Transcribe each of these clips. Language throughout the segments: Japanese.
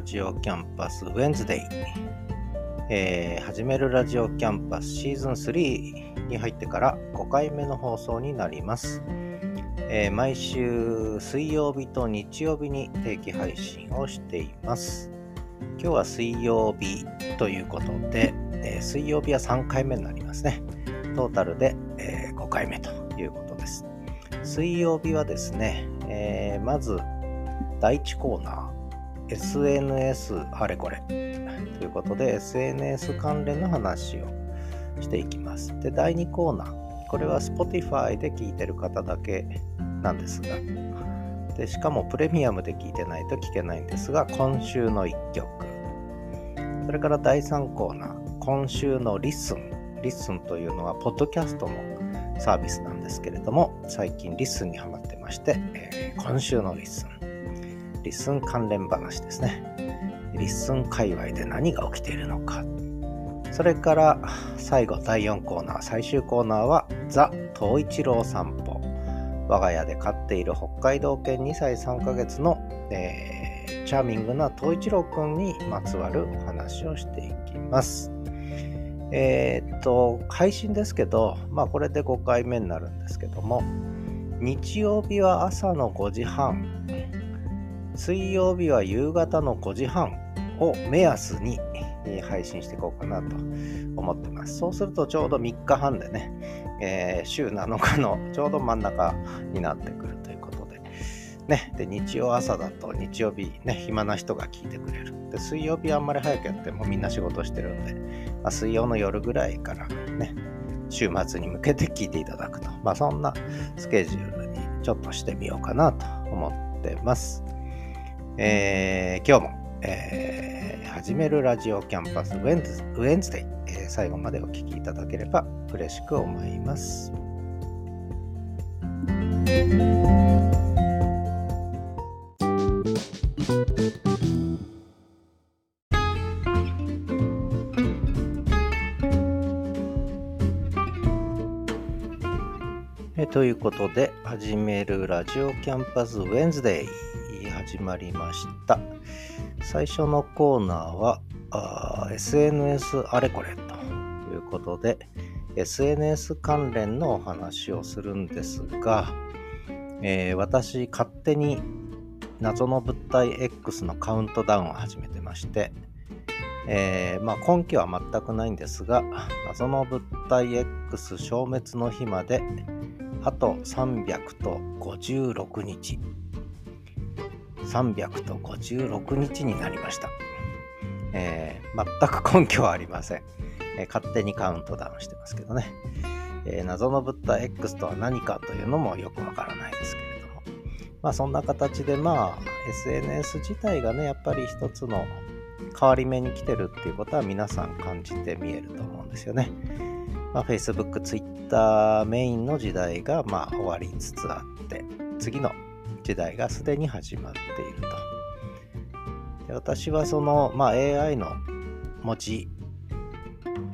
ラジオキャンパスウェンズデイ、えー、始めるラジオキャンパスシーズン3に入ってから5回目の放送になります、えー、毎週水曜日と日曜日に定期配信をしています。今日は水曜日ということで、えー、水曜日は3回目になりますね。トータルで、え5回目ということです。水曜日はですね、えまず第1コーナー SNS あれこれ。ということで SNS 関連の話をしていきます。で、第2コーナー。これは Spotify で聞いてる方だけなんですが。でしかもプレミアムで聞いてないと聞けないんですが今週の1曲。それから第3コーナー。今週の LISTEN。LISTEN というのはポッドキャストのサービスなんですけれども最近 LISTEN にハマってまして、えー、今週の LISTEN。LISTEN 関連話ですね。 LISTEN 界隈で何が起きているのか。それから最後第4コーナー、最終コーナーはザ・東一郎散歩。我が家で飼っている北海道犬2歳3ヶ月の、えー、チャーミングな東一郎くんにまつわるお話をしていきます。えー、っと、配信ですけど、まあこれで5回目になるんですけども、日曜日は朝の5時半、水曜日は夕方の5時半を目安に配信していこうかなと思ってます。そうするとちょうど3日半でね、えー、週7日のちょうど真ん中になってくるということで、ね、で日曜朝だと日曜日ね、暇な人が聞いてくれる。で水曜日あんまり早くやってもみんな仕事してるんで、まあ、水曜の夜ぐらいからね、週末に向けて聞いていただくと。まあそんなスケジュールにちょっとしてみようかなと思ってます。えー、今日も、えー、始めるラジオキャンパスウェンズウェンズデイ、えー、最後までお聴きいただければ嬉しく思います。えということで、始めるラジオキャンパスウェンズデイ。始まりました。最初のコーナーはあ SNS あれこれということで SNS 関連のお話をするんですが、えー、私勝手に謎の物体 X のカウントダウンを始めてまして、えー、まあ、根拠は全くないんですが謎の物体 X 消滅の日まであと300と56日300と56日になりました。えー、全く根拠はありません、えー、勝手にカウントダウンしてますけどね。えー、謎の物体 X とは何かというのもよくわからないですけれども。まあそんな形でまあ SNS 自体がね、やっぱり一つの変わり目に来てるっていうことは皆さん感じて見えると思うんですよね。まあ、Facebook、Twitter メインの時代がまあ終わりつつあって、次の時代がすでに始まっていると。で私はその、まあ、AI の文字、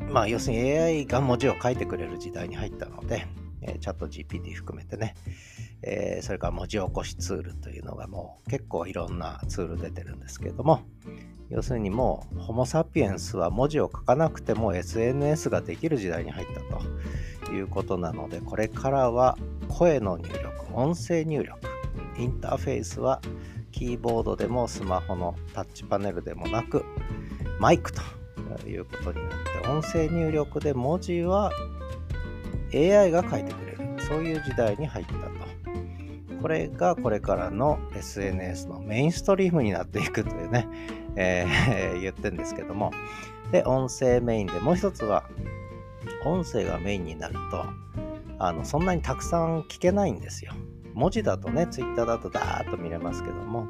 まあ、要するに AI が文字を書いてくれる時代に入ったので、え、チャット GPT 含めてね、えー、それから文字起こしツールというのがもう結構いろんなツール出てるんですけども、要するにもうホモ・サピエンスは文字を書かなくても SNS ができる時代に入ったということなのでこれからは声の入力音声入力インターフェースはキーボードでもスマホのタッチパネルでもなくマイクということになって音声入力で文字は AI が書いてくれる。そういう時代に入ったと。これがこれからの SNS のメインストリームになっていくというね、えー、言ってるんですけども。で音声メインでもう一つは音声がメインになるとあのそんなにたくさん聞けないんですよ。文字だとね、ツイッターだとダーッと見れますけども、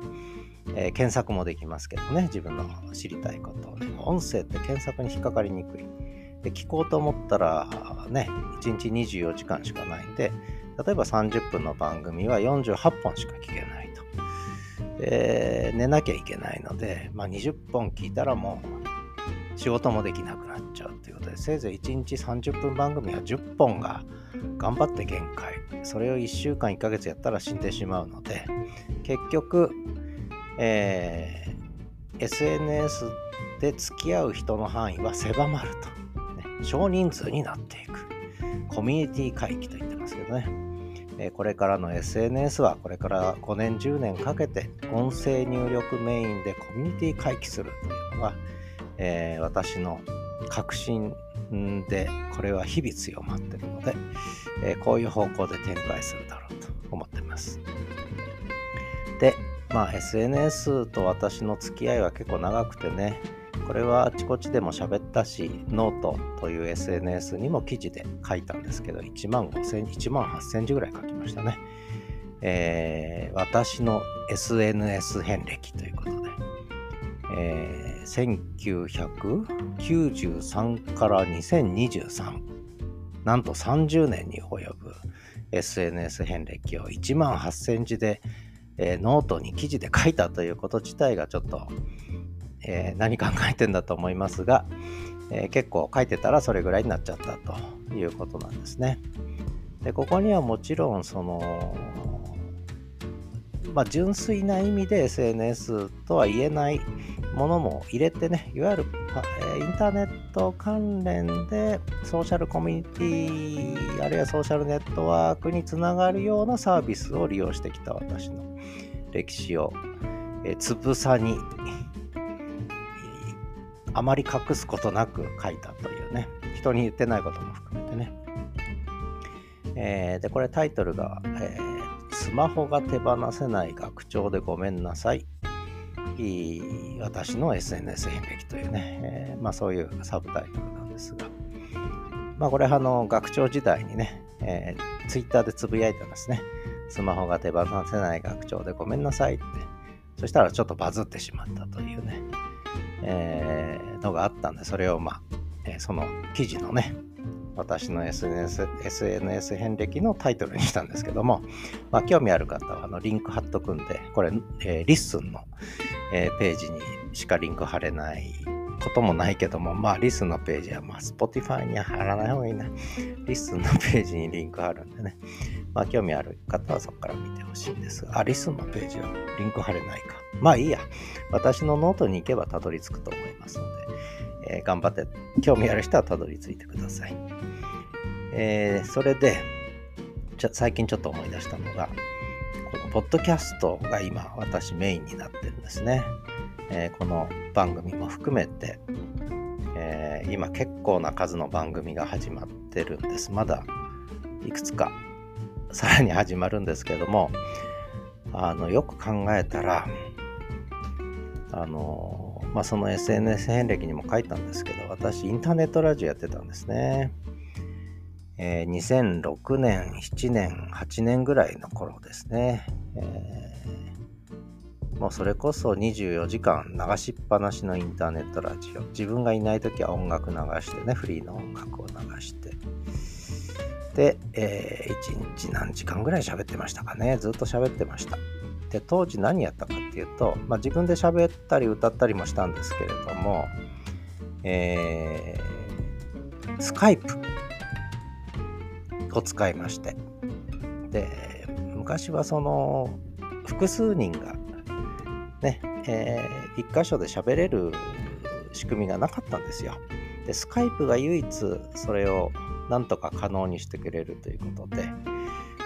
えー、検索もできますけどね、自分の知りたいことを、ね。音声って検索に引っかかりにくい。で、聞こうと思ったら、ね、1日24時間しかないんで、例えば30分の番組は48本しか聞けないと。で、寝なきゃいけないので、まあ、20本聞いたらもう仕事もできなくなっちゃうということで、せいぜい1日30分番組は10本が頑張って限界。それを1週間1ヶ月やったら死んでしまうので結局、え SNS で付き合う人の範囲は狭まると、ね、少人数になっていく。コミュニティ回帰と言ってますけどね、えこれからの SNS はこれから5年10年かけて音声入力メインでコミュニティ回帰するというのが、えー、私の確信でこれは日々強まってるので、えー、こういう方向で展開するだろうと思ってます。で、まあ SNS と私の付き合いは結構長くてね、これはあちこちでも喋ったし、ノートという SNS にも記事で書いたんですけど、1万5000、1万8000字ぐらい書きましたね。えー、私の SNS 遍歴ということで、えー、1993から2023、なんと30年に及ぶ SNS 遍歴を1万8000字で、えー、ノートに記事で書いたということ自体がちょっと、えー、何考えてんだと思いますが、えー、結構書いてたらそれぐらいになっちゃったということなんですね。でここにはもちろんそのまあ、純粋な意味で SNS とは言えないものも入れてね、いわゆるインターネット関連でソーシャルコミュニティ、あるいはソーシャルネットワークにつながるようなサービスを利用してきた私の歴史を、えつぶさにあまり隠すことなく書いたというね、人に言ってないことも含めてね。えー、で、これタイトルが、えースマホが手放せない学長でごめんなさい。私の SNS 遍歴というね、えー、まあそういうサブタイトルなんですが、まあこれあの学長時代にね、えー、ツイッターでつぶやいたんですね。スマホが手放せない学長でごめんなさいって。そしたらちょっとバズってしまったというね、えー、のがあったんで、それをまあ、えー、その記事のね、私の SNS, SNS 遍歴のタイトルにしたんですけども、まあ、興味ある方はあのリンク貼っとくんで、これ、えー、 LISTEN の、えー、ページにしかリンク貼れないこともないけども、まあ、 LISTEN のページは、まあ、Spotify には貼らない方がいいな。 LISTEN のページにリンク貼るんでね、まあ、興味ある方はそこから見てほしいんですが、あ、 LISTEN のページはリンク貼れないか。まあいいや。私のノートに行けばたどり着くと思いますので、えー、頑張って、興味ある人はたどり着いてください。えー、それでちょ、最近ちょっと思い出したのが、このポッドキャストが今私メインになってるんですね。えー、この番組も含めて、えー、今結構な数の番組が始まってるんです。まだいくつかさらに始まるんですけども、あのよく考えたら、あのまあ、その SNS 遍歴にも書いたんですけど、私インターネットラジオやってたんですね。えー、2006年、7年、8年ぐらいの頃ですね。えー、もうそれこそ24時間流しっぱなしのインターネットラジオ。自分がいない時は音楽流してね、フリーの音楽を流して。で、えー、1日何時間ぐらい喋ってましたかね。ずっと喋ってました。で、当時何やったかっていうと、まあ、自分で喋ったり歌ったりもしたんですけれども、えー、スカイプを使いまして。で昔はその複数人がね、えー、一箇所で喋れる仕組みがなかったんですよ。でスカイプが唯一それをなんとか可能にしてくれるということで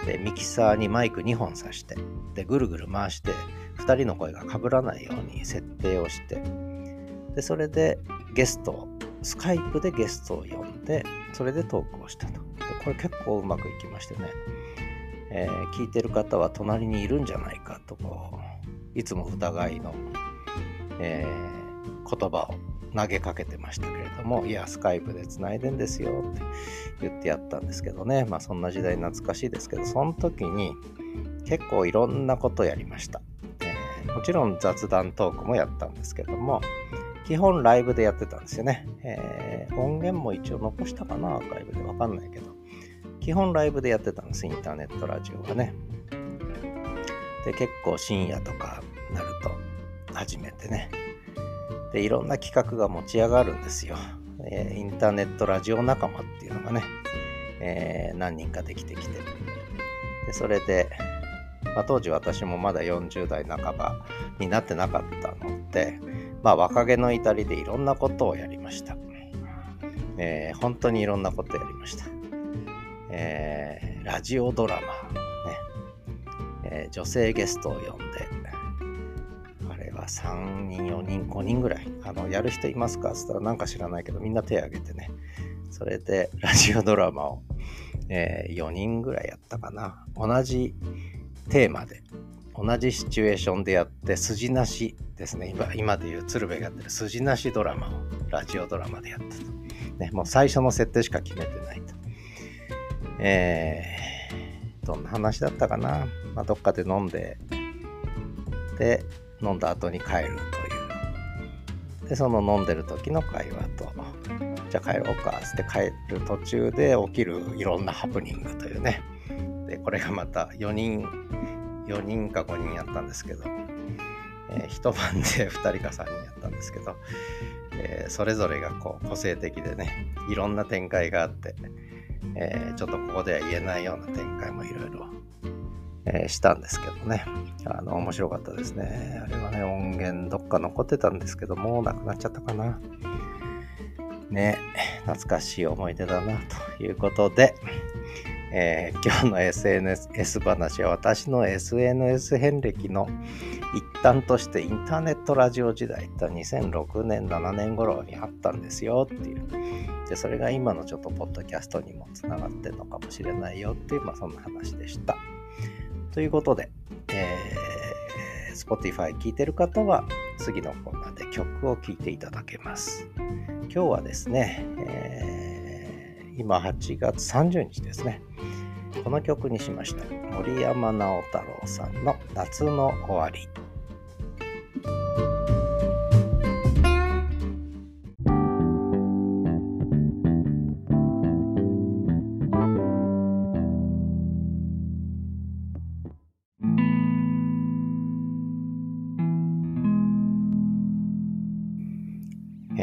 でミキサーにマイク2本挿してでぐるぐる回して2人の声が被らないように設定をしてでそれでゲストをスカイプでゲストを呼んでそれでトークをしたと。でこれ結構うまくいきましてね、えー、聞いてる方は隣にいるんじゃないかとこういつも疑いの、えー、言葉を投げかけてましたけれども、いや、スカイプでつないでんですよって言ってやったんですけどね、まあそんな時代懐かしいですけど、その時に結構いろんなことやりました。えー、もちろん雑談トークもやったんですけども、基本ライブでやってたんですよね。えー、音源も一応残したかな、アーカイブでわかんないけど。基本ライブでやってたんです、インターネットラジオがね。で、結構深夜とかなると初めてね。で、いろんな企画が持ち上がるんですよ。えー、インターネットラジオ仲間っていうのがね、えー、何人かできてきて。で、それで、まあ、当時私もまだ40代半ばになってなかったので、まあ若気の至りでいろんなことをやりました。えー、本当にいろんなことやりました。えー、ラジオドラマ、ねえー、女性ゲストを呼んで、3人、4人、5人ぐらい、あのやる人いますか？って言ったらなんか知らないけど、みんな手挙げてね、それでラジオドラマを、えー、4人ぐらいやったかな。同じテーマで、同じシチュエーションでやって、筋なしですね。今今でいう鶴瓶がやってる筋なしドラマをラジオドラマでやったと。ね、もう最初の設定しか決めてないと。えー、どんな話だったかな？まあ、どっかで飲んで、で、飲んだ後に帰るという。で、その飲んでる時の会話と、じゃあ帰ろうかっつって帰る途中で起きるいろんなハプニングというね。で、これがまた4人、4人か5人やったんですけど、えー、一晩で2人か3人やったんですけど、えー、それぞれがこう個性的でね、いろんな展開があって、えー、ちょっとここでは言えないような展開もいろいろ、えしたんですけどね、あの、面白かったですね。あれはね、音源どっか残ってたんですけど、もうなくなっちゃったかな。ね、懐かしい思い出だなということで、えー、今日の SNS 話は私の SNS 遍歴の一端としてインターネットラジオ時代って2006年7年頃にあったんですよっていうでそれが今のちょっとポッドキャストにもつながってるのかもしれないよっていう、まあ、そんな話でしたということで、えー、Spotify 聴いてる方は次のコーナーで曲を聴いていただけます今日はですね、えー、今8月30日ですね。この曲にしました。森山直太朗さんの夏の終わり。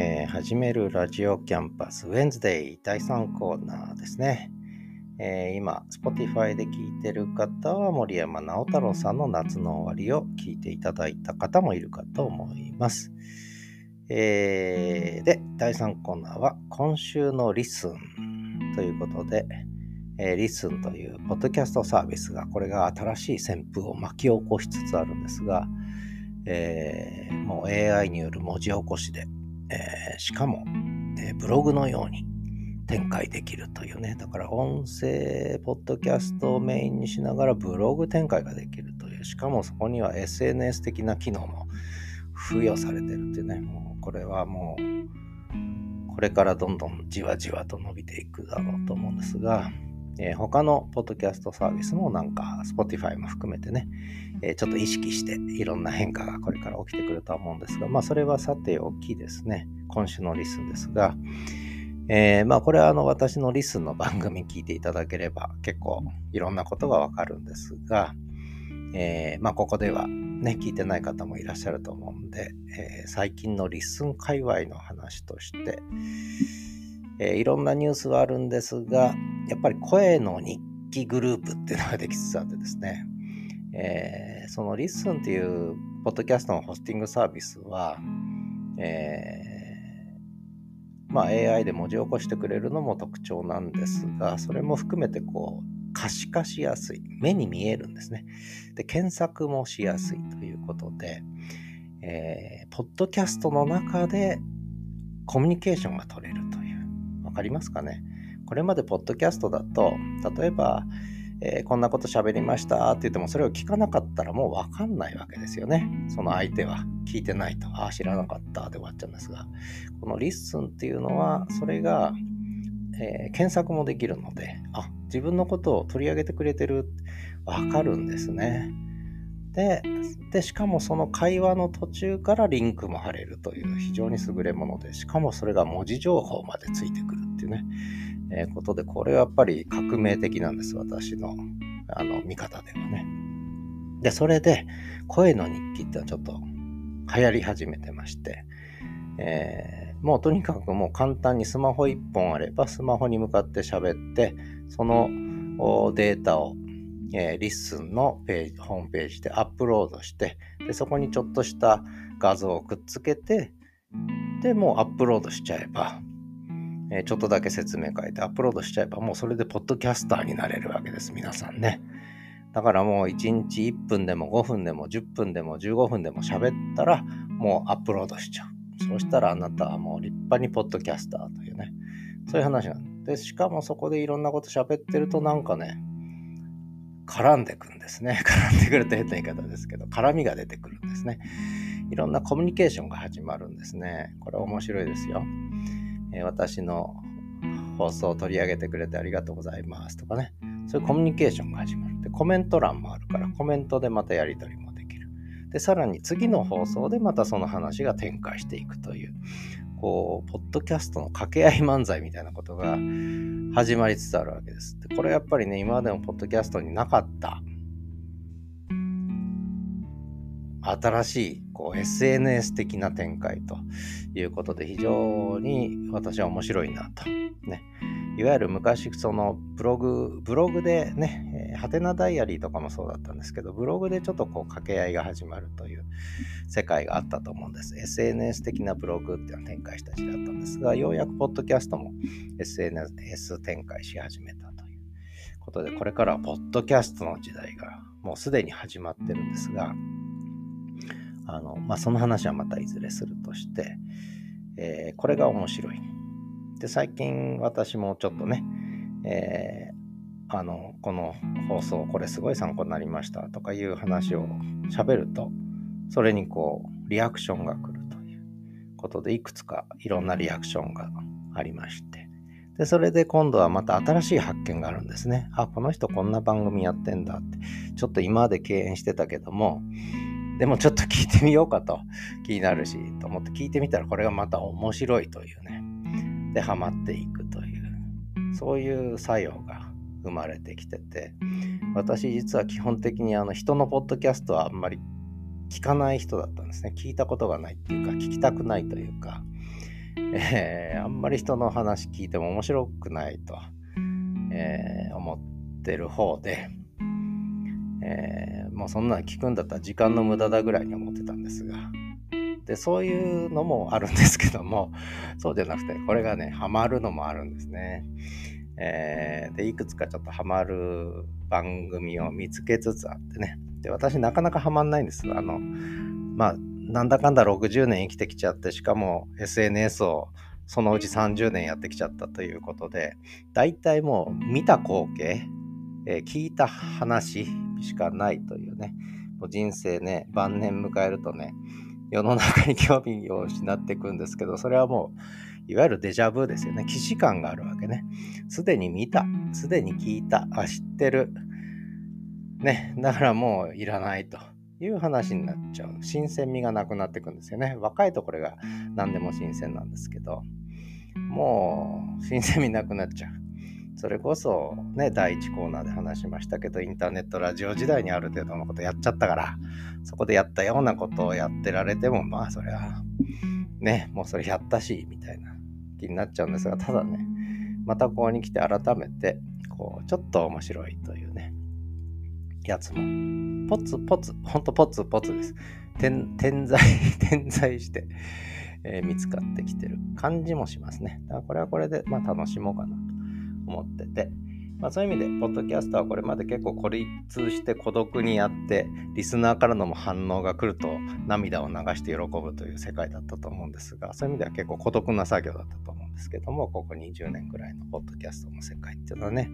え始めるラジオキャンパスウェンズデイ第3コーナーですね。えー、今、Spotify で聞いてる方は森山直太朗さんの夏の終わりを聞いていただいた方もいるかと思います。えー、で、第3コーナーは今週のリスンということで、えー、リスンというポッドキャストサービスがこれが新しい旋風を巻き起こしつつあるんですが、えー、もう AI による文字起こしでえー、しかも、えー、ブログのように展開できるというね。だから音声、ポッドキャストをメインにしながらブログ展開ができるという。しかもそこには SNS 的な機能も付与されてるっていうね。もうこれはもう、これからどんどんじわじわと伸びていくだろうと思うんですが、えー、他のポッドキャストサービスもなんか Spotify も含めてね、えー、ちょっと意識していろんな変化がこれから起きてくるとは思うんですが、まあそれはさておきですね、今週のリスンですが、えー、まあこれはあの私の LISTEN の番組聞いていただければ結構いろんなことがわかるんですが、えー、まあここではね、聞いてない方もいらっしゃると思うんで、えー、最近の LISTEN 界隈の話として、えー、いろんなニュースはあるんですが、やっぱり声の日記グループっていうのができつつあってですね、えー、その LISTEN っていうポッドキャストのホスティングサービスは、えー、まあ AI で文字起こしてくれるのも特徴なんですが、それも含めてこう、可視化しやすい。目に見えるんですね。で、検索もしやすいということで、えー、ポッドキャストの中でコミュニケーションが取れるとかりますかね。これまでポッドキャストだと、例えば、えー、こんなこと喋りましたって言っても、それを聞かなかったらもうわかんないわけですよね。その相手は。聞いてないと、ああ、知らなかった。で終わっちゃうんですが、この LISTEN っていうのは、それが、えー、検索もできるので、あ、自分のことを取り上げてくれてる、わかるんですね。でで、しかもその会話の途中からリンクも貼れるという非常に優れもので、しかもそれが文字情報までついてくる。っていうね、えー、ことで、これはやっぱり革命的なんです、私のあの見方ではね。で、それで、声の日記ってのはちょっと流行り始めてまして、えー、もうとにかくもう簡単にスマホ1本あれば、スマホに向かって喋って、そのデータをえー、 LISTEN のページ、ホームページでアップロードして、でそこにちょっとした画像をくっつけて、で、もうアップロードしちゃえば、え、ちょっとだけ説明書いてアップロードしちゃえば、もうそれでポッドキャスターになれるわけです、皆さんね。だからもう1日1分でも5分でも10分でも15分でも喋ったら、もうアップロードしちゃう。そうしたらあなたはもう立派にポッドキャスターというね、そういう話なんで、しかもそこでいろんなこと喋ってるとなんかね、絡んでくんですね。絡んでくると変な言い方ですけど、絡みが出てくるんですね。いろんなコミュニケーションが始まるんですね。これ面白いですよ。え、私の放送を取り上げてくれてありがとうございますとかね。そういうコミュニケーションが始まる。で、コメント欄もあるから、コメントでまたやり取りもできる。で、さらに次の放送でまたその話が展開していくという、こう、ポッドキャストの掛け合い漫才みたいなことが始まりつつあるわけです。でこれやっぱりね、今までのポッドキャストになかった新しいこう SNS 的な展開ということで非常に私は面白いなと。ね、いわゆる昔そのブログ、ブログでね、ハテナダイアリーとかもそうだったんですけど、ブログでちょっとこう掛け合いが始まるという世界があったと思うんです。SNS 的なブログっていうのを展開した時代だったんですが、ようやくポッドキャストも SNS 展開し始めたということで、これからはポッドキャストの時代がもうすでに始まってるんですが、あの、まあ、その話はまたいずれするとして、えー、これが面白い。で、最近私もちょっとね、えー、あの、この放送、これすごい参考になりましたとかいう話を喋ると、それにこう、リアクションが来るということで、いくつかいろんなリアクションがありまして、で、それで今度はまた新しい発見があるんですね。あ、この人こんな番組やってんだって、ちょっと今まで敬遠してたけども、でもちょっと聞いてみようかと。気になるし、と思って聞いてみたらこれがまた面白いというね。で、ハマっていくという、そういう作用が生まれてきてて、私実は基本的にあの人のポッドキャストはあんまり聞かない人だったんですね。聞いたことがないっていうか、聞きたくないというか、えー、あんまり人の話聞いても面白くないと、えー、思ってる方で、えー、もうそんなの聞くんだったら時間の無駄だぐらいに思ってたんですが、で、そういうのもあるんですけども、そうじゃなくて、これがね、ハマるのもあるんですね。えー、で、いくつかちょっとハマる番組を見つけつつあってね。で、私なかなかハマんないんです。あの、まあ、なんだかんだ60年生きてきちゃって、しかも SNS をそのうち30年やってきちゃったということで、大体もう見た光景、えー、聞いた話しかないというね、もう人生ね、晩年迎えるとね、世の中に興味を失っていくんですけど、それはもう、いわゆるデジャブですよね。既視感があるわけね。すでに見た、すでに聞いた、あ、知ってる。ね、だからもういらないという話になっちゃう。新鮮味がなくなっていくんですよね。若いとこれが何でも新鮮なんですけど、もう新鮮味なくなっちゃう。それこそね、第1コーナーで話しましたけど、インターネットラジオ時代にある程度のことやっちゃったから、そこでやったようなことをやってられても、まあそりゃ、ね、もうそれやったし、みたいな気になっちゃうんですが、ただね、またここに来て改めて、こう、ちょっと面白いというね、やつも、ポツポツ、ほんとポツポツです。点在、点在して、えー、見つかってきてる感じもしますね。だからこれはこれで、まあ楽しもうかなと。思ってて、まあ、そういう意味で、ポッドキャストはこれまで結構孤立して孤独にやって、リスナーからのも反応が来ると涙を流して喜ぶという世界だったと思うんですが、そういう意味では結構孤独な作業だったと思うんですけども、ここ20年くらいのポッドキャストの世界っていうのはね、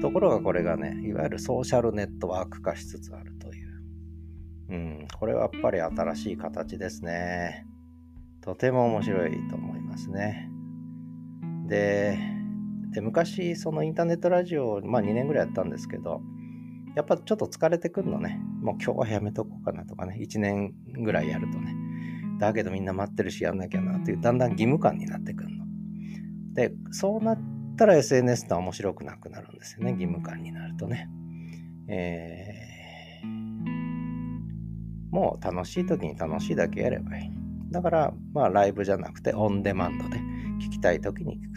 ところがこれがね、いわゆるソーシャルネットワーク化しつつあるという。うん、これはやっぱり新しい形ですね。とても面白いと思いますね。で、で昔そのインターネットラジオ、まあ、2年ぐらいやったんですけどやっぱちょっと疲れてくるのね。もう今日はやめとこうかなとかね。1年ぐらいやるとね。だけどみんな待ってるしやんなきゃなっていうだんだん義務感になってくるの。でそうなったら SNS って面白くなくなるんですよね。義務感になるとね。えー、もう楽しい時に楽しいだけやればいい。だからまあライブじゃなくてオンデマンドで聞きたい時に聞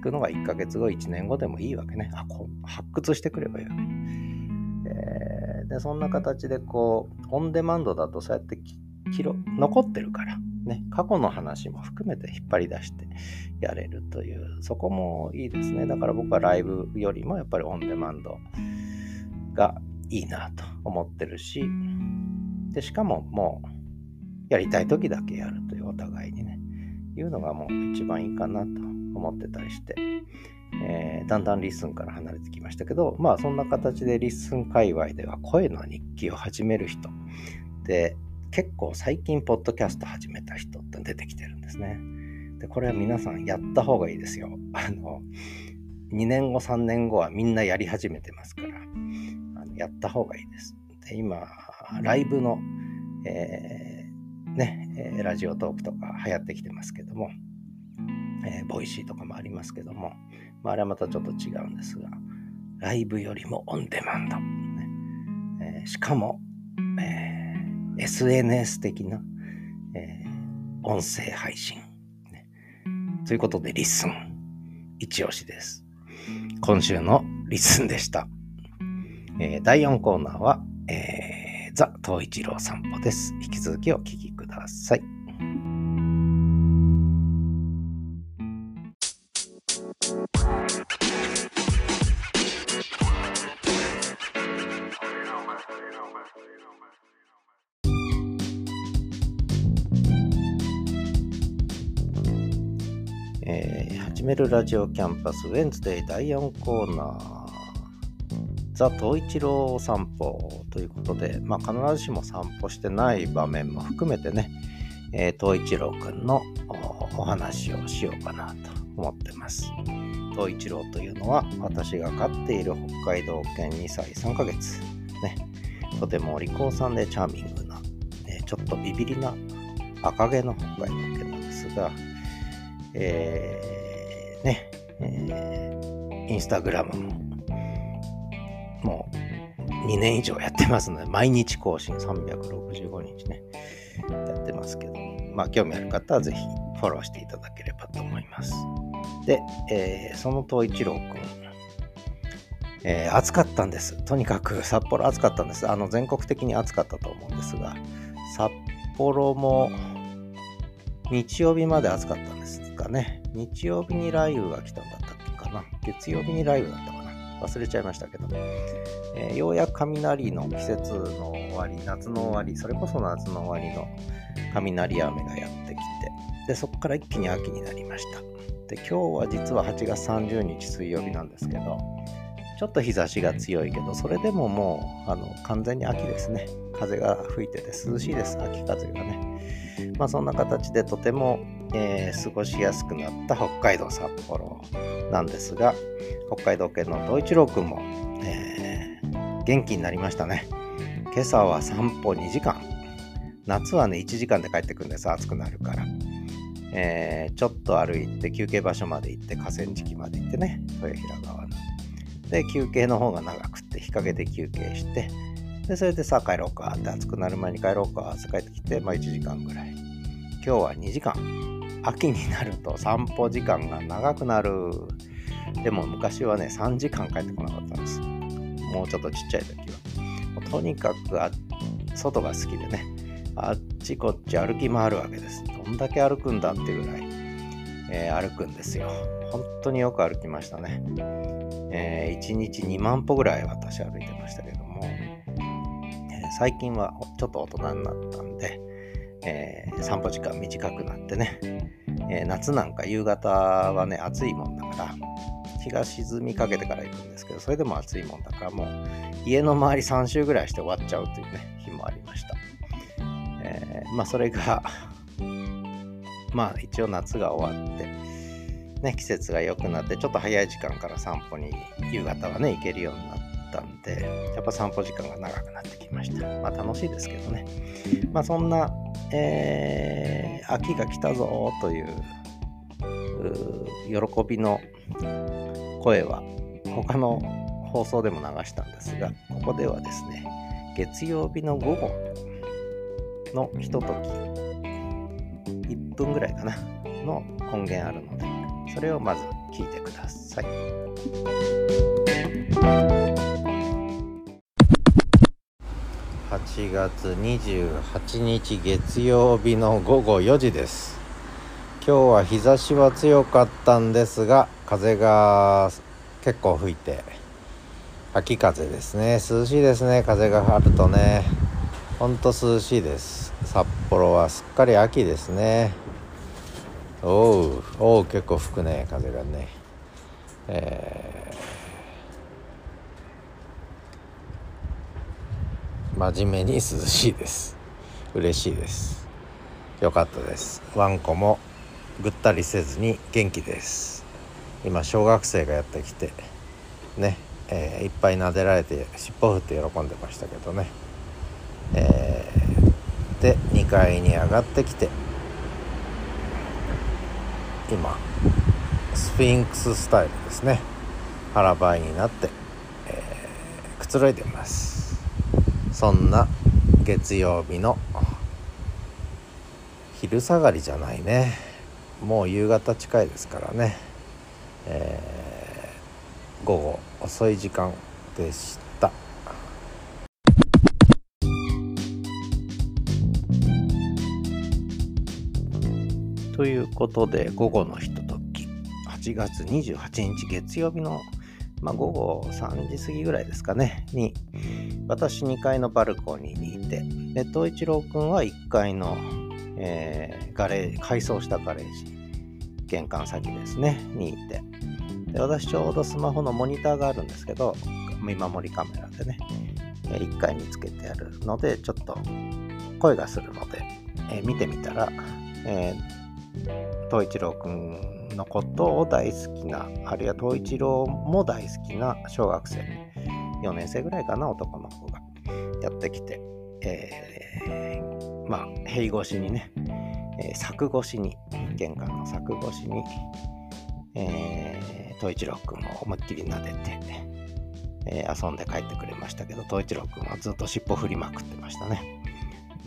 聞くのが1ヶ月後、1年後でもいいわけね。あ、こう発掘してくればいいわけ。でそんな形でこうオンデマンドだとそうやって残ってるから。ね過去の話も含めて引っ張り出してやれるという。そこもいいですね。だから僕はライブよりもやっぱりオンデマンドがいいなと思ってるし。でしかももうやりたい時だけやるというお互いにね。いうのがもう一番いいかなと。思ってたりして、えー、だんだん LISTEN から離れてきましたけどまあそんな形で LISTEN 界隈では声の日記を始める人。で結構最近ポッドキャスト始めた人って出てきてるんですね。でこれは皆さんやった方がいいですよ。あの2年後3年後はみんなやり始めてますから。あのやった方がいいです。で今ライブの、えー、ね、 Radiotalk とか流行ってきてますけども、えー、 Voicy とかもありますけども、まあ、あれはまたちょっと違うんですが、ライブよりもオンデマンド。ねえー、しかも、えー、SNS 的な、え、音声配信、ね。ということで、 LISTEN。一押しです。今週の LISTEN でした。え、第4コーナーは、えーザ・東一郎散歩です。引き続きお聞きください。始めるラジオキャンパスウェンズデー第4コーナーザ・東一郎散歩ということで、まあ、必ずしも散歩してない場面も含めてね、えー、東一郎くんのお話をしようかなと思ってます。東一郎というのは私が飼っている北海道犬2歳3ヶ月。ね、とてもお利口さんでチャーミングな、えちょっとビビりな赤毛の北海道犬なんですが、え、えー、インスタグラムももう2年以上やってますので、毎日更新365日ね、やってますけど、まあ興味ある方はぜひフォローしていただければと思います。で、えー、その東一郎くん、えー、暑かったんです。とにかく札幌暑かったんです。あの全国的に暑かったと思うんですが、札幌も日曜日まで暑かったんですかね。日曜日に雷雨が来たんだったっけかな？月曜日に雷雨だったかな？忘れちゃいましたけど、えー、ようやく雷の季節の終わり、夏の終わり、それこそ夏の終わりの雷雨がやってきて、で、そこから一気に秋になりました。で、今日は実は8月30日水曜日なんですけど、ちょっと日差しが強いけど、それでももうあの完全に秋ですね。風が吹いてて涼しいです、秋風がね。まあそんな形でとてもえー、過ごしやすくなった北海道札幌なんですが北海道県の東一郎くんも、えー、元気になりましたね。今朝は散歩2時間。夏はね1時間で帰ってくるんです。暑くなるから、えー、ちょっと歩いて休憩場所まで行って河川敷まで行ってね豊平川の。で休憩の方が長くって日陰で休憩してでそれでさあ帰ろうかって暑くなる前に帰ろうかって帰ってきて、まあ、1時間ぐらい。今日は2時間。秋になると散歩時間が長くなる。でも昔はね、3時間帰ってこなかったんです。もうちょっとちっちゃい時はもう。とにかくあ外が好きでね、あっちこっち歩き回るわけです。どんだけ歩くんだっていうぐらい、えー、歩くんですよ。本当によく歩きましたね。えー、1日2万歩ぐらい私歩いてましたけども、えー、最近はちょっと大人になったんで、えー、散歩時間短くなってね、えー、夏なんか夕方はね、暑いもんだから、日が沈みかけてから行くんですけど、それでも暑いもんだから、もう家の周り3周ぐらいして終わっちゃうというね、日もありました。えー、まあそれが まあ一応夏が終わって、ね、季節が良くなって、ちょっと早い時間から散歩に夕方はね、行けるようになったんで、やっぱ散歩時間が長くなってきました。まあ楽しいですけどね。まあそんなえー、秋が来たぞという喜びの声は他の放送でも流したんですが、ここではですね、月曜日の午後のひととき、1分ぐらいかな、の音源あるので、それをまず聞いてください。8月28日月曜日の午後4時です。今日は日差しは強かったんですが風が結構吹いて秋風ですね。涼しいですね。風があるとね。ほんと涼しいです。札幌はすっかり秋ですね。おうおう結構吹くね風がね。えー、真面目に涼しいです。嬉しいです。よかったです。ワンコもぐったりせずに元気です。今小学生がやってきてね、えー、いっぱい撫でられて尻尾振って喜んでましたけどね。えー、で2階に上がってきて今スフィンクススタイルですね。腹ばいになって、えー、くつろいでます。そんな月曜日の昼下がりじゃないね。もう夕方近いですからね、えー、午後遅い時間でした。ということで午後のひととき。8月28日月曜日の、まあ、午後3時過ぎぐらいですかね。に私2階のバルコニーにいてで東一郎くんは1階の、えー、ガレー改装したガレージ玄関先ですねにいて。で私ちょうどスマホのモニターがあるんですけど見守りカメラでね1階につけてあるのでちょっと声がするので、えー、見てみたら、えー東一郎くんのことを大好きな、あるいは東一郎も大好きな小学生、4年生ぐらいかな、男の子がやってきて、えー、まあ、塀越しにね、えー、柵越しに、玄関の柵越しに、えー、東一郎くんを思いっきり撫でて、えー、遊んで帰ってくれましたけど、東一郎くんはずっと尻尾振りまくってましたね。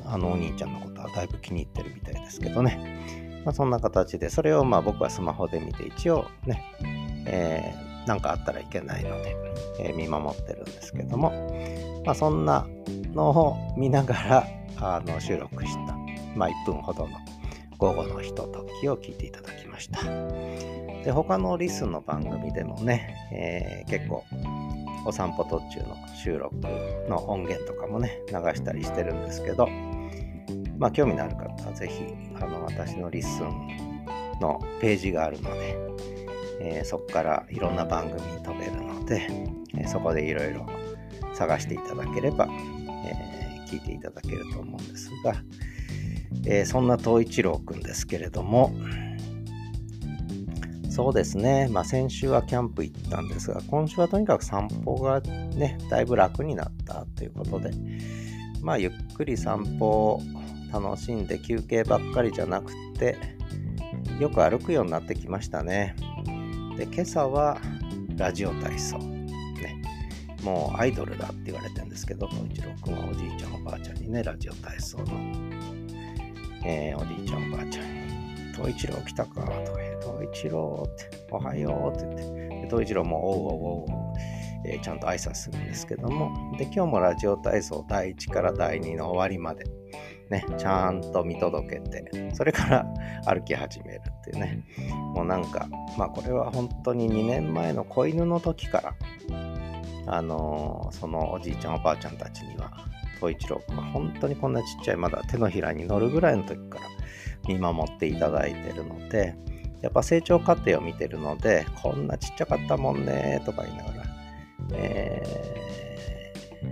あのお兄ちゃんのことはだいぶ気に入ってるみたいですけどね。まあ、そんな形で、それをまあ僕はスマホで見て、一応ね、えー、なんかあったらいけないので、えー、見守ってるんですけども、まあ、そんなのを見ながらあの収録した、まあ、1分ほどの午後のひとときを聞いていただきました。で、他のリスンの番組でもね、えー、結構お散歩途中の収録の音源とかもね、流したりしてるんですけど、まあ、興味のある方はぜひ、あの、私のリスンのページがあるので、えー、そこからいろんな番組に飛べるので、えー、そこでいろいろ探していただければ、えー、聞いていただけると思うんですが、えそんな東一郎くんですけれども、そうですね、まあ、先週はキャンプ行ったんですが、今週はとにかく散歩がね、だいぶ楽になったということで、まあ、ゆっくり散歩を楽しんで休憩ばっかりじゃなくてよく歩くようになってきましたね。で今朝はラジオ体操。ね。もうアイドルだって言われてるんですけど一郎君はおじいちゃんおばあちゃんにねラジオ体操の、えー、おじいちゃんおばあちゃんに「東一郎来たか」とか言う「東一郎」って「おはよう」って言って。東一郎も「おうおうおうおう」えー、ちゃんと挨拶するんですけども。で今日もラジオ体操第1から第2の終わりまで。ね、ちゃんと見届けて、それから歩き始める。っていうね、もうなんか、まあこれは本当に2年前の子犬の時から、あのー、そのおじいちゃんおばあちゃんたちには、統一郎君は本当にこんなちっちゃい、まだ手のひらに乗るぐらいの時から見守っていただいてるので、やっぱ成長過程を見てるので、こんなちっちゃかったもんねとか言いながら、え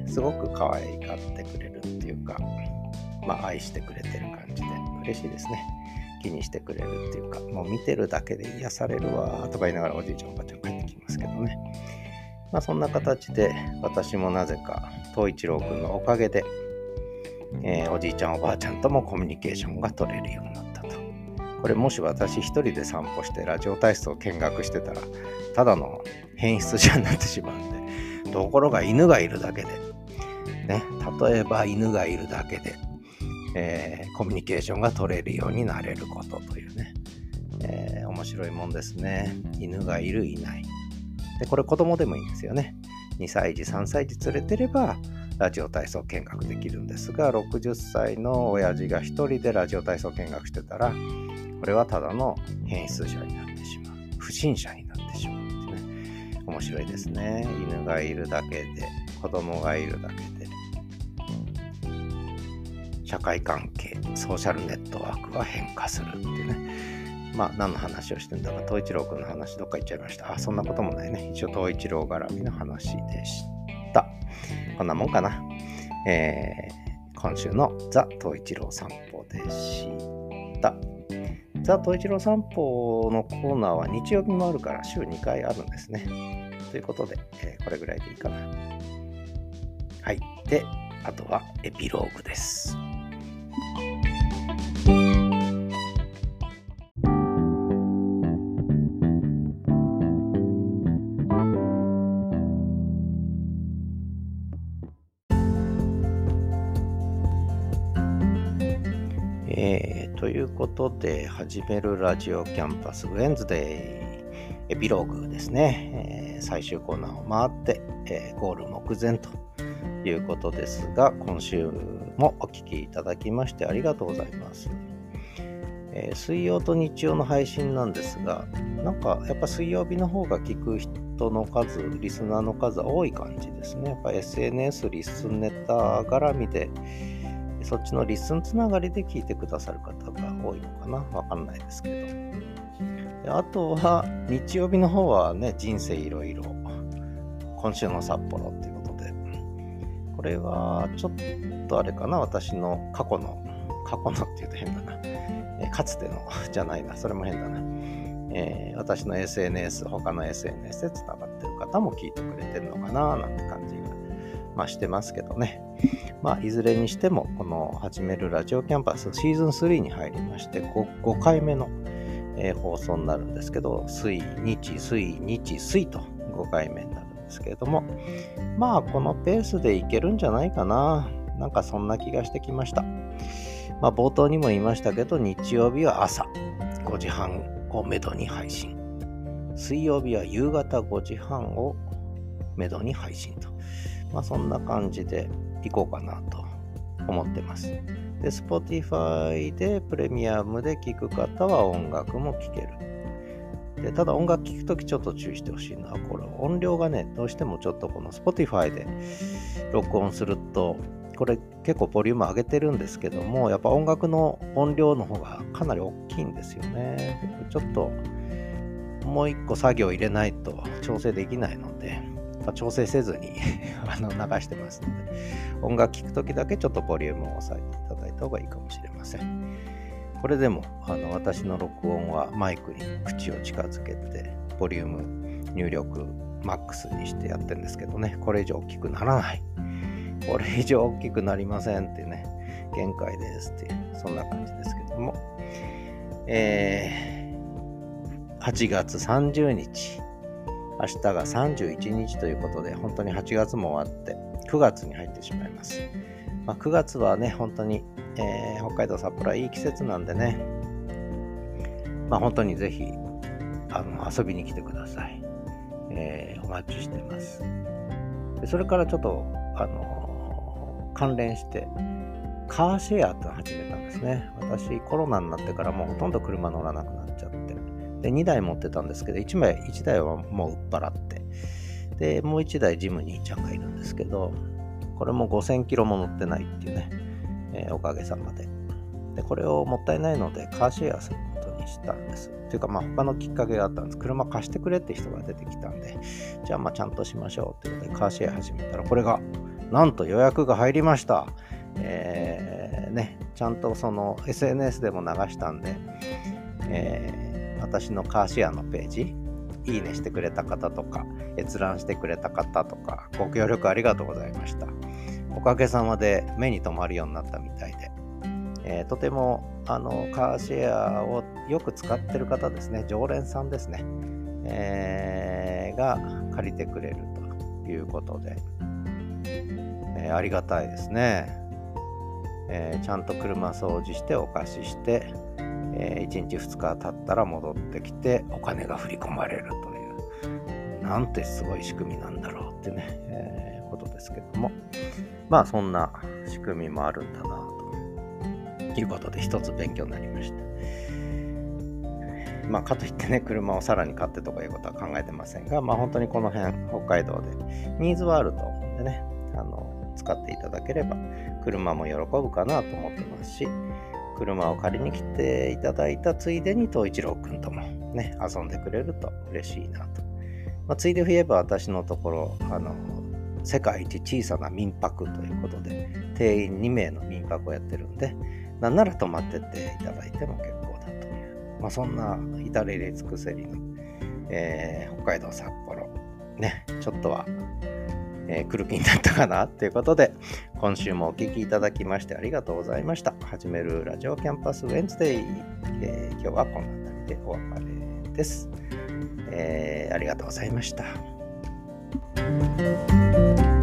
ー、すごく可愛がってくれるっていうか、まあ、愛してくれてる感じで嬉しいですね。気にしてくれるっていうか、もう見てるだけで癒されるわとか言いながらおじいちゃんおばあちゃん帰ってきますけどね。まあそんな形で私もなぜか東一郎くんのおかげで、えー、おじいちゃんおばあちゃんともコミュニケーションが取れるようになったと。これもし私一人で散歩してラジオ体操を見学してたらただの変質者になってしまうんでところが犬がいるだけでね例えば犬がいるだけでえー、コミュニケーションが取れるようになれることというね、えー、面白いもんですね。犬がいる、いない。で、これ子供でもいいんですよね。2歳児、3歳児連れてれば、ラジオ体操見学できるんですが60歳の親父が1人でラジオ体操見学してたらこれはただの変質者になってしまう不審者になってしまうってね面白いですね犬がいるだけで子供がいるだけで社会関係ソーシャルネットワークが変化するっていうね。まあ何の話をしてんだか東一郎くんの話どっか行っちゃいました。あそんなこともないね。一応東一郎絡みの話でした。こんなもんかな。えー、今週のザ・東一郎散歩でした。ザ・東一郎散歩のコーナーは日曜日もあるから週2回あるんですね。ということで、えー、これぐらいでいいかな。はい。であとはエピローグです。えー、ということで始めるラジオキャンパスウェンズデイ。エピローグですね、えー、最終コーナーを回って、えー、ゴール目前ということですが今週もお聴きいただきましてありがとうございます、えー、水曜と日曜の配信なんですがなんかやっぱ水曜日の方が聞く人の数リスナーの数多い感じですね。やっぱ SNS リスンネタ絡みでそっちのリスンつながりで聞いてくださる方が多いのかな。わかんないですけど。あとは、日曜日の方はね、人生いろいろ、今週の札幌っていうこ、れはちょっとあれかな、私の過去の、過去のって言うと変だな、えかつてのじゃないな、それも変だな。えー、私の SNS、他の SNS でつながってる方も聞いてくれてるのかな、なんて感じが、まあ、してますけどね。まあ、いずれにしても、この始めるラジオキャンパスシーズン3に入りまして、5, 5回目の、えー、放送になるんですけど、水、日、水、日、水と5回目になですけれども、まあ、このペースでいけるんじゃないかな。なんかそんな気がしてきました。まあ、冒頭にも言いましたけど、日曜日は朝5時半をめどに配信。水曜日は夕方5時半をめどに配信と。まあ、そんな感じでいこうかなと思ってます。で、Spotify でプレミアムで聴く方は音楽も聴ける。でただ音楽聴くときちょっと注意してほしいのは、これ音量がね、どうしてもちょっとこの Spotify で録音すると、これ結構ボリューム上げてるんですけども、やっぱ音楽の音量の方がかなり大きいんですよね。ちょっともう一個作業入れないと調整できないので、まあ、調整せずに あの流してますので、音楽聴くときだけちょっとボリュームを抑えていただいた方がいいかもしれません。これでもあの私の録音はマイクに口を近づけて、ボリューム入力マックスにしてやってるんですけどね、これ以上大きくならない。これ以上大きくなりませんってね、限界ですっていう、そんな感じですけども、えー、8月30日、明日が31日ということで、本当に8月も終わって、9月に入ってしまいます。まあ、9月はね、本当に、えー、北海道札幌はいい季節なんでね、まあ、本当にぜひあの遊びに来てください。えー、お待ちしてます。それからちょっと、あのー、関連して、カーシェアって始めたんですね。私、コロナになってからもうほとんど車乗らなくなっちゃって。で、2台持ってたんですけど、1枚、1台はもう売っ払って、で、もう1台ジムにちゃんがいるんですけど、これも5000キロも乗ってないっていうね、えー、おかげさまで。で、これをもったいないので、カーシェアすることにしたんです。というか、まあ、他のきっかけがあったんです。車貸してくれって人が出てきたんで、じゃあ、まあ、ちゃんとしましょうということで、カーシェア始めたら、これが、なんと予約が入りました。えー、ね、ちゃんとその SNS でも流したんで、えー私のカーシェアのページ、いいねしてくれた方とか、閲覧してくれた方とか、ご協力ありがとうございました。おかげさまで目に留まるようになったみたいで、えー、とてもあのカーシェアをよく使ってる方ですね、常連さんですね、えー、が借りてくれるということで、えー、ありがたいですね、えちゃんと車掃除してお貸しして、え、1日2日経ったら戻ってきてお金が振り込まれるという。なんてすごい仕組みなんだろうってね、え、ことですけども、まあそんな仕組みもあるんだなということで一つ勉強になりました。まあ、かといってね、車をさらに買ってとかいうことは考えてませんが、まあ、本当にこの辺、北海道でニーズはあると思うんでね、あの使っていただければ、車も喜ぶかなと思ってますし、車を借りに来ていただいたついでに、東一郎くんともね、遊んでくれると嬉しいなと。まあ、ついで言えば私のところ、あの、世界一小さな民泊ということで、定員2名の民泊をやってるんで、なんなら泊まってっていただいても結構だという、まあ、そんな至れり尽くせりの、えー、北海道札幌、ね、ちょっとは、えー、来る気になったかなということで、今週もお聴きいただきましてありがとうございました。始めるラジオキャンパスウェンズデイ、えー、今日はこんな感じでお別れです。え、ありがとうございました。Música